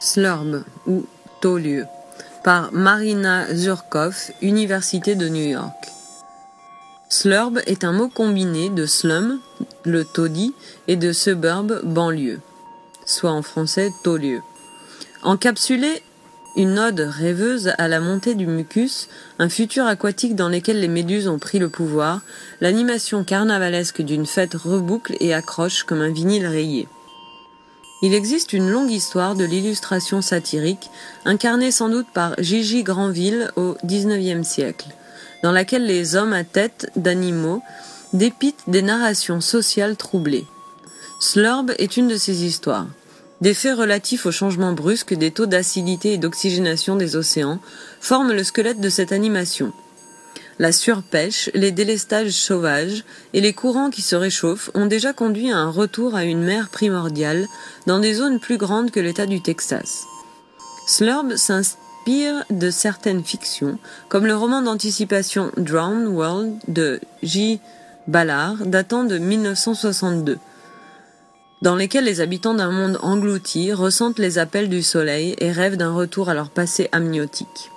Slurb ou Taulieu par Marina Zurkov, Université de New York. Slurb est un mot combiné de slum, le taudis, et de suburb, banlieue, soit en français taulieu. Encapsulé une ode rêveuse à la montée du mucus, un futur aquatique dans lequel les méduses ont pris le pouvoir, l'animation carnavalesque d'une fête reboucle et accroche comme un vinyle rayé. Il existe une longue histoire de l'illustration satirique, incarnée sans doute par Gigi Granville au XIXe siècle, dans laquelle les hommes à tête d'animaux dépitent des narrations sociales troublées. Slurb est une de ces histoires. Des faits relatifs au changement brusque des taux d'acidité et d'oxygénation des océans forment le squelette de cette animation. La surpêche, les délestages sauvages et les courants qui se réchauffent ont déjà conduit à un retour à une mer primordiale dans des zones plus grandes que l'État du Texas. Slurb s'inspire de certaines fictions, comme le roman d'anticipation Drowned World de J. Ballard, datant de 1962, dans lesquels les habitants d'un monde englouti ressentent les appels du soleil et rêvent d'un retour à leur passé amniotique.